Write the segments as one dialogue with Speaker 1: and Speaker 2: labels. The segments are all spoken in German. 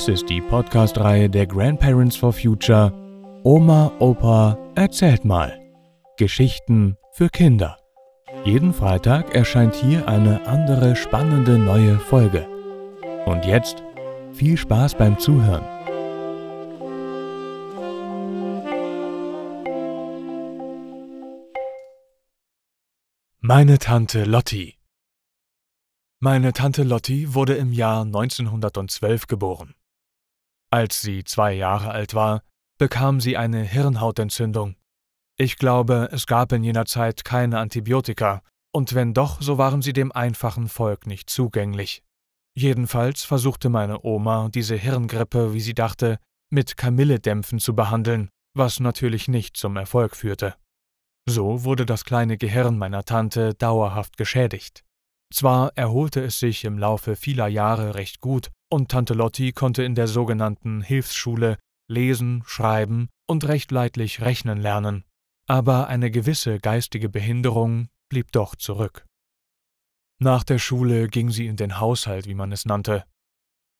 Speaker 1: Dies ist die Podcast-Reihe der Grandparents for Future Oma, Opa, erzählt mal. Geschichten für Kinder. Jeden Freitag erscheint hier eine andere spannende neue Folge. Und jetzt viel Spaß beim Zuhören. Meine Tante Lotti Meine Tante Lotti wurde im Jahr 1912 geboren. Als sie zwei Jahre alt war, bekam sie eine Hirnhautentzündung. Ich glaube, es gab in jener Zeit keine Antibiotika, und wenn doch, so waren sie dem einfachen Volk nicht zugänglich. Jedenfalls versuchte meine Oma, diese Hirngrippe, wie sie dachte, mit Kamilledämpfen zu behandeln, was natürlich nicht zum Erfolg führte. So wurde das kleine Gehirn meiner Tante dauerhaft geschädigt. Zwar erholte es sich im Laufe vieler Jahre recht gut, und Tante Lotti konnte in der sogenannten Hilfsschule lesen, schreiben und recht leidlich rechnen lernen, aber eine gewisse geistige Behinderung blieb doch zurück. Nach der Schule ging sie in den Haushalt, wie man es nannte.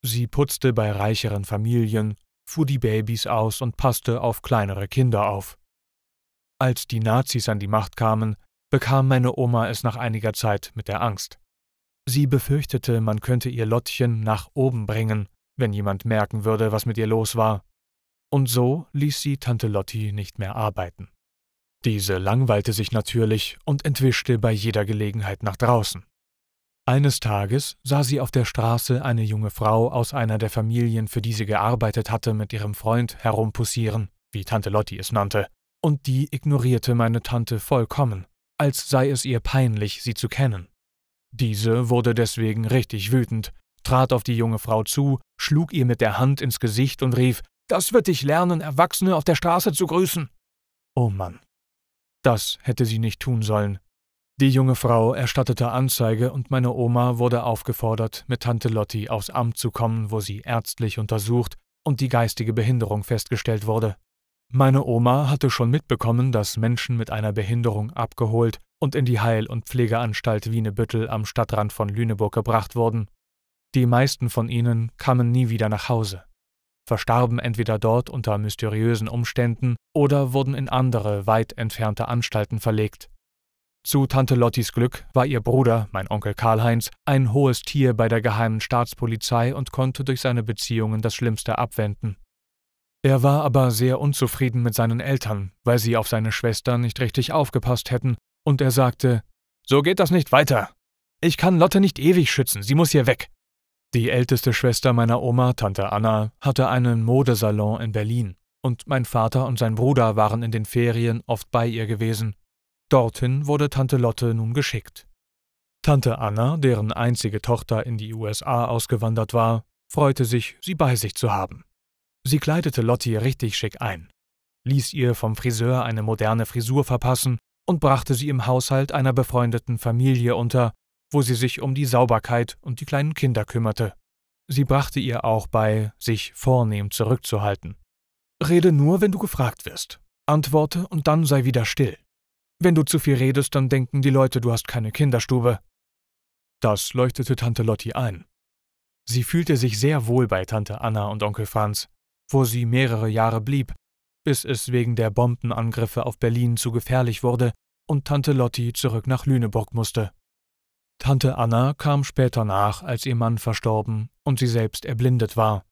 Speaker 1: Sie putzte bei reicheren Familien, fuhr die Babys aus und passte auf kleinere Kinder auf. Als die Nazis an die Macht kamen, bekam meine Oma es nach einiger Zeit mit der Angst. Sie befürchtete, man könnte ihr Lottchen nach oben bringen, wenn jemand merken würde, was mit ihr los war. Und so ließ sie Tante Lotti nicht mehr arbeiten. Diese langweilte sich natürlich und entwischte bei jeder Gelegenheit nach draußen. Eines Tages sah sie auf der Straße eine junge Frau aus einer der Familien, für die sie gearbeitet hatte, mit ihrem Freund herumpussieren, wie Tante Lotti es nannte, und die ignorierte meine Tante vollkommen, als sei es ihr peinlich, sie zu kennen. Diese wurde deswegen richtig wütend, trat auf die junge Frau zu, schlug ihr mit der Hand ins Gesicht und rief Das wird dich lernen, Erwachsene auf der Straße zu grüßen. Oh Mann. Das hätte sie nicht tun sollen. Die junge Frau erstattete Anzeige und meine Oma wurde aufgefordert, mit Tante Lotti aufs Amt zu kommen, wo sie ärztlich untersucht und die geistige Behinderung festgestellt wurde. Meine Oma hatte schon mitbekommen, dass Menschen mit einer Behinderung abgeholt und in die Heil- und Pflegeanstalt Wienebüttel am Stadtrand von Lüneburg gebracht wurden. Die meisten von ihnen kamen nie wieder nach Hause, verstarben entweder dort unter mysteriösen Umständen oder wurden in andere, weit entfernte Anstalten verlegt. Zu Tante Lottis Glück war ihr Bruder, mein Onkel Karl-Heinz, ein hohes Tier bei der geheimen Staatspolizei und konnte durch seine Beziehungen das Schlimmste abwenden. Er war aber sehr unzufrieden mit seinen Eltern, weil sie auf seine Schwester nicht richtig aufgepasst hätten, und er sagte So geht das nicht weiter. Ich kann Lotte nicht ewig schützen, sie muss hier weg. Die älteste Schwester meiner Oma, Tante Anna, hatte einen Modesalon in Berlin, und mein Vater und sein Bruder waren in den Ferien oft bei ihr gewesen. Dorthin wurde Tante Lotte nun geschickt. Tante Anna, deren einzige Tochter in die USA ausgewandert war, freute sich, sie bei sich zu haben. Sie kleidete Lotti richtig schick ein, ließ ihr vom Friseur eine moderne Frisur verpassen und brachte sie im Haushalt einer befreundeten Familie unter, wo sie sich um die Sauberkeit und die kleinen Kinder kümmerte. Sie brachte ihr auch bei, sich vornehm zurückzuhalten. Rede nur, wenn du gefragt wirst. Antworte und dann sei wieder still. Wenn du zu viel redest, dann denken die Leute, du hast keine Kinderstube. Das leuchtete Tante Lotti ein. Sie fühlte sich sehr wohl bei Tante Anna und Onkel Franz, wo sie mehrere Jahre blieb, bis es wegen der Bombenangriffe auf Berlin zu gefährlich wurde und Tante Lotti zurück nach Lüneburg musste. Tante Anna kam später nach, als ihr Mann verstorben und sie selbst erblindet war.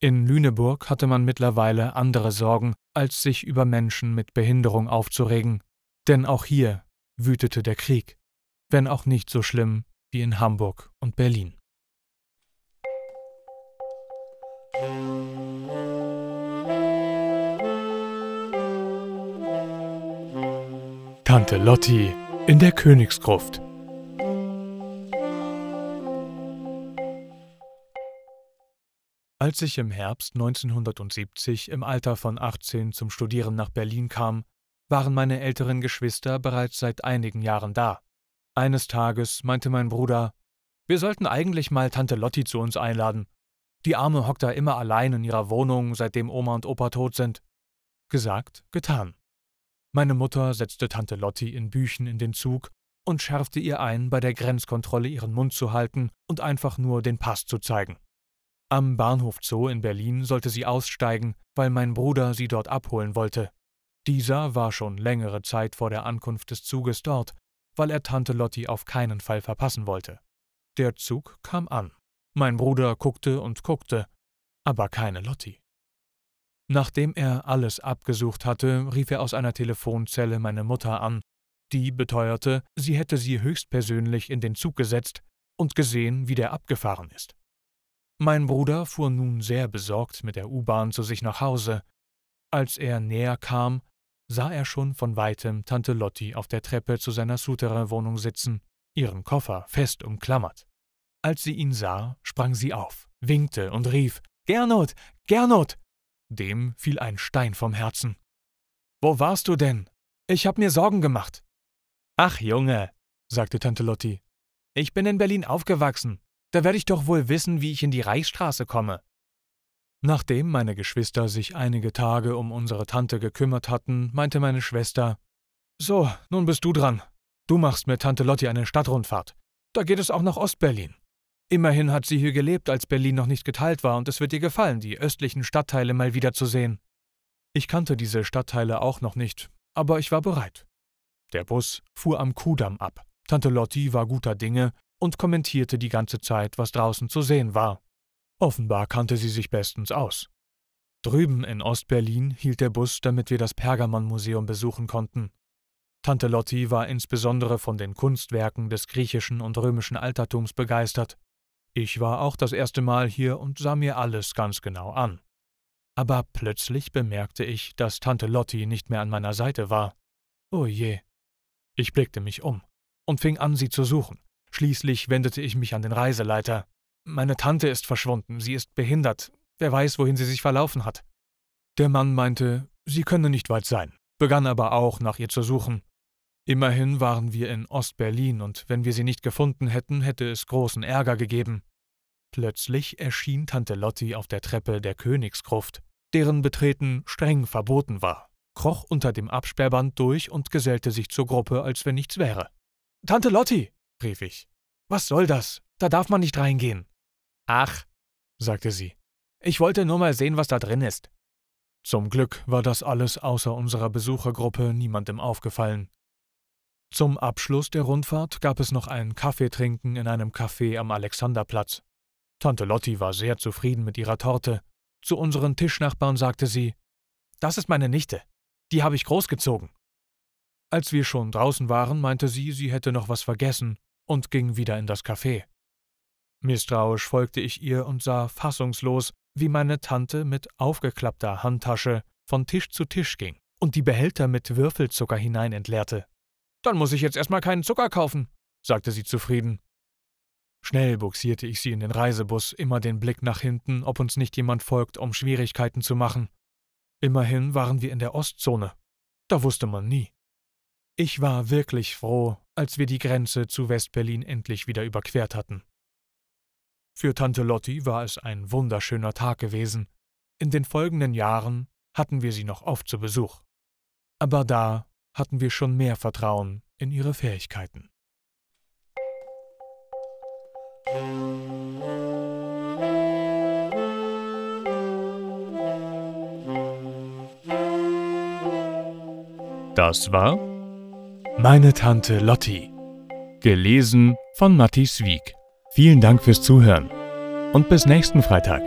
Speaker 1: In Lüneburg hatte man mittlerweile andere Sorgen, als sich über Menschen mit Behinderung aufzuregen, denn auch hier wütete der Krieg, wenn auch nicht so schlimm wie in Hamburg und Berlin. Tante Lotti in der Königsgruft. Als ich im Herbst 1970 im Alter von 18 zum Studieren nach Berlin kam, waren meine älteren Geschwister bereits seit einigen Jahren da. Eines Tages meinte mein Bruder, wir sollten eigentlich mal Tante Lotti zu uns einladen. Die Arme hockt da immer allein in ihrer Wohnung, seitdem Oma und Opa tot sind. Gesagt, getan. Meine Mutter setzte Tante Lotti in Büchen in den Zug und schärfte ihr ein, bei der Grenzkontrolle ihren Mund zu halten und einfach nur den Pass zu zeigen. Am Bahnhof Zoo in Berlin sollte sie aussteigen, weil mein Bruder sie dort abholen wollte. Dieser war schon längere Zeit vor der Ankunft des Zuges dort, weil er Tante Lotti auf keinen Fall verpassen wollte. Der Zug kam an. Mein Bruder guckte und guckte, aber keine Lotti. Nachdem er alles abgesucht hatte, rief er aus einer Telefonzelle meine Mutter an. Die beteuerte, sie hätte sie höchstpersönlich in den Zug gesetzt und gesehen, wie der abgefahren ist. Mein Bruder fuhr nun sehr besorgt mit der U-Bahn zu sich nach Hause. Als er näher kam, sah er schon von weitem Tante Lotti auf der Treppe zu seiner Souterrain-Wohnung sitzen, ihren Koffer fest umklammert. Als sie ihn sah, sprang sie auf, winkte und rief Gernot, Gernot. Dem fiel ein Stein vom Herzen. Wo warst du denn? Ich hab mir Sorgen gemacht. Ach, Junge, sagte Tante Lotti. Ich bin in Berlin aufgewachsen. Da werde ich doch wohl wissen, wie ich in die Reichsstraße komme. Nachdem meine Geschwister sich einige Tage um unsere Tante gekümmert hatten, meinte meine Schwester So, nun bist du dran. Du machst mit Tante Lotti eine Stadtrundfahrt. Da geht es auch nach Ostberlin. Immerhin hat sie hier gelebt, als Berlin noch nicht geteilt war, und es wird ihr gefallen, die östlichen Stadtteile mal wiederzusehen. Ich kannte diese Stadtteile auch noch nicht, aber ich war bereit. Der Bus fuhr am Kudamm ab. Tante Lotti war guter Dinge und kommentierte die ganze Zeit, was draußen zu sehen war. Offenbar kannte sie sich bestens aus. Drüben in Ostberlin hielt der Bus, damit wir das Pergamonmuseum besuchen konnten. Tante Lotti war insbesondere von den Kunstwerken des griechischen und römischen Altertums begeistert. Ich war auch das erste Mal hier und sah mir alles ganz genau an. Aber plötzlich bemerkte ich, dass Tante Lotti nicht mehr an meiner Seite war. Oh je. Ich blickte mich um und fing an, sie zu suchen. Schließlich wendete ich mich an den Reiseleiter. Meine Tante ist verschwunden, sie ist behindert. Wer weiß, wohin sie sich verlaufen hat. Der Mann meinte, sie könne nicht weit sein, begann aber auch nach ihr zu suchen. Immerhin waren wir in Ostberlin, und wenn wir sie nicht gefunden hätten, hätte es großen Ärger gegeben. Plötzlich erschien Tante Lotti auf der Treppe der Königsgruft, deren Betreten streng verboten war, kroch unter dem Absperrband durch und gesellte sich zur Gruppe, als wenn nichts wäre. Tante Lotti, rief ich. Was soll das? Da darf man nicht reingehen. Ach, sagte sie. Ich wollte nur mal sehen, was da drin ist. Zum Glück war das alles außer unserer Besuchergruppe niemandem aufgefallen. Zum Abschluss der Rundfahrt gab es noch ein Kaffeetrinken in einem Café am Alexanderplatz. Tante Lotti war sehr zufrieden mit ihrer Torte. Zu unseren Tischnachbarn sagte sie: Das ist meine Nichte. Die habe ich großgezogen. Als wir schon draußen waren, meinte sie, sie hätte noch was vergessen und ging wieder in das Café. Misstrauisch folgte ich ihr und sah fassungslos, wie meine Tante mit aufgeklappter Handtasche von Tisch zu Tisch ging und die Behälter mit Würfelzucker hinein entleerte. Dann muss ich jetzt erstmal keinen Zucker kaufen, sagte sie zufrieden. Schnell buxierte ich sie in den Reisebus, immer den Blick nach hinten, ob uns nicht jemand folgt, um Schwierigkeiten zu machen. Immerhin waren wir in der Ostzone. Da wusste man nie. Ich war wirklich froh, als wir die Grenze zu Westberlin endlich wieder überquert hatten. Für Tante Lotti war es ein wunderschöner Tag gewesen. In den folgenden Jahren hatten wir sie noch oft zu Besuch. Aber da hatten wir schon mehr Vertrauen in ihre Fähigkeiten. Das war Meine Tante Lotti. Gelesen von Matti Wieg. Vielen Dank fürs Zuhören und bis nächsten Freitag.